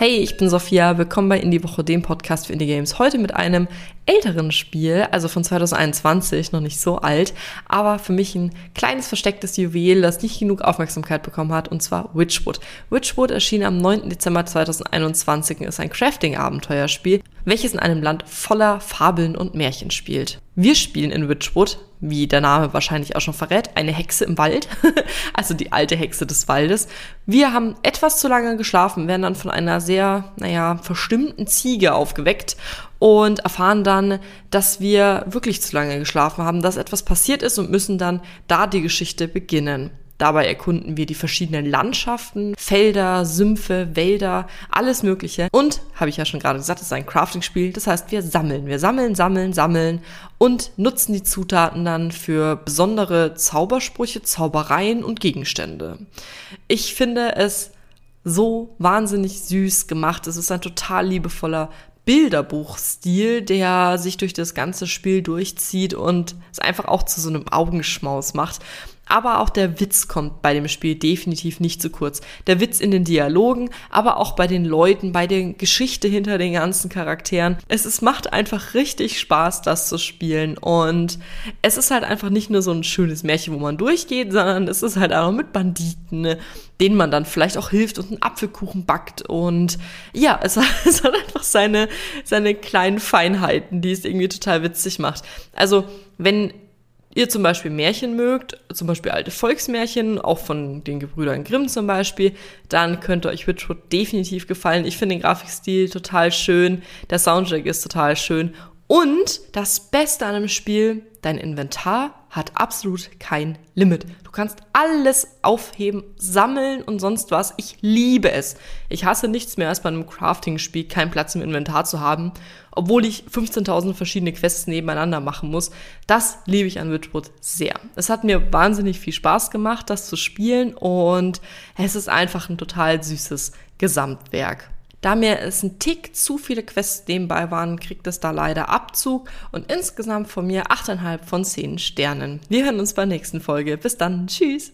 Hey, ich bin Sophia, willkommen bei Indie Woche, dem Podcast für Indie Games. Heute mit einem älteren Spiel, also von 2021, noch nicht so alt, aber für mich ein kleines verstecktes Juwel, das nicht genug Aufmerksamkeit bekommen hat, und zwar Witchwood. Witchwood erschien am 9. Dezember 2021 und ist ein Crafting-Abenteuerspiel, welches in einem Land voller Fabeln und Märchen spielt. Wir spielen in Witchwood, wie der Name wahrscheinlich auch schon verrät, eine Hexe im Wald, also die alte Hexe des Waldes. Wir haben etwas zu lange geschlafen, werden dann von einer sehr, naja, verstimmten Ziege aufgeweckt und erfahren dann, dass wir wirklich zu lange geschlafen haben, dass etwas passiert ist und müssen dann da die Geschichte beginnen. Dabei erkunden wir die verschiedenen Landschaften, Felder, Sümpfe, Wälder, alles Mögliche. Und, habe ich ja schon gerade gesagt, es ist ein Crafting-Spiel. Das heißt, wir sammeln. Wir sammeln, sammeln, sammeln und nutzen die Zutaten dann für besondere Zaubersprüche, Zaubereien und Gegenstände. Ich finde es so wahnsinnig süß gemacht. Es ist ein total liebevoller Bilderbuchstil, der sich durch das ganze Spiel durchzieht und es einfach auch zu so einem Augenschmaus macht aber auch der Witz kommt bei dem Spiel definitiv nicht zu kurz. Der Witz in den Dialogen, aber auch bei den Leuten, bei der Geschichte hinter den ganzen Charakteren. Es ist, macht einfach richtig Spaß, das zu spielen und es ist halt einfach nicht nur so ein schönes Märchen, wo man durchgeht, sondern es ist halt auch mit Banditen, ne, denen man dann vielleicht auch hilft und einen Apfelkuchen backt und ja, es hat, es hat einfach seine, seine kleinen Feinheiten, die es irgendwie total witzig macht. Also, wenn ihr zum Beispiel Märchen mögt, zum Beispiel alte Volksmärchen, auch von den Gebrüdern Grimm zum Beispiel, dann könnte euch Witchwood definitiv gefallen. Ich finde den Grafikstil total schön, der Soundtrack ist total schön und das Beste an dem Spiel, dein Inventar hat absolut kein Limit. Du kannst alles aufheben, sammeln und sonst was. Ich liebe es. Ich hasse nichts mehr, als bei einem Crafting-Spiel keinen Platz im Inventar zu haben, obwohl ich 15.000 verschiedene Quests nebeneinander machen muss. Das liebe ich an Witchwood sehr. Es hat mir wahnsinnig viel Spaß gemacht, das zu spielen und es ist einfach ein total süßes Gesamtwerk. Da mir es ein Tick zu viele Quests nebenbei waren, kriegt es da leider Abzug und insgesamt von mir 8,5 von 10 Sternen. Wir hören uns bei der nächsten Folge. Bis dann. Tschüss.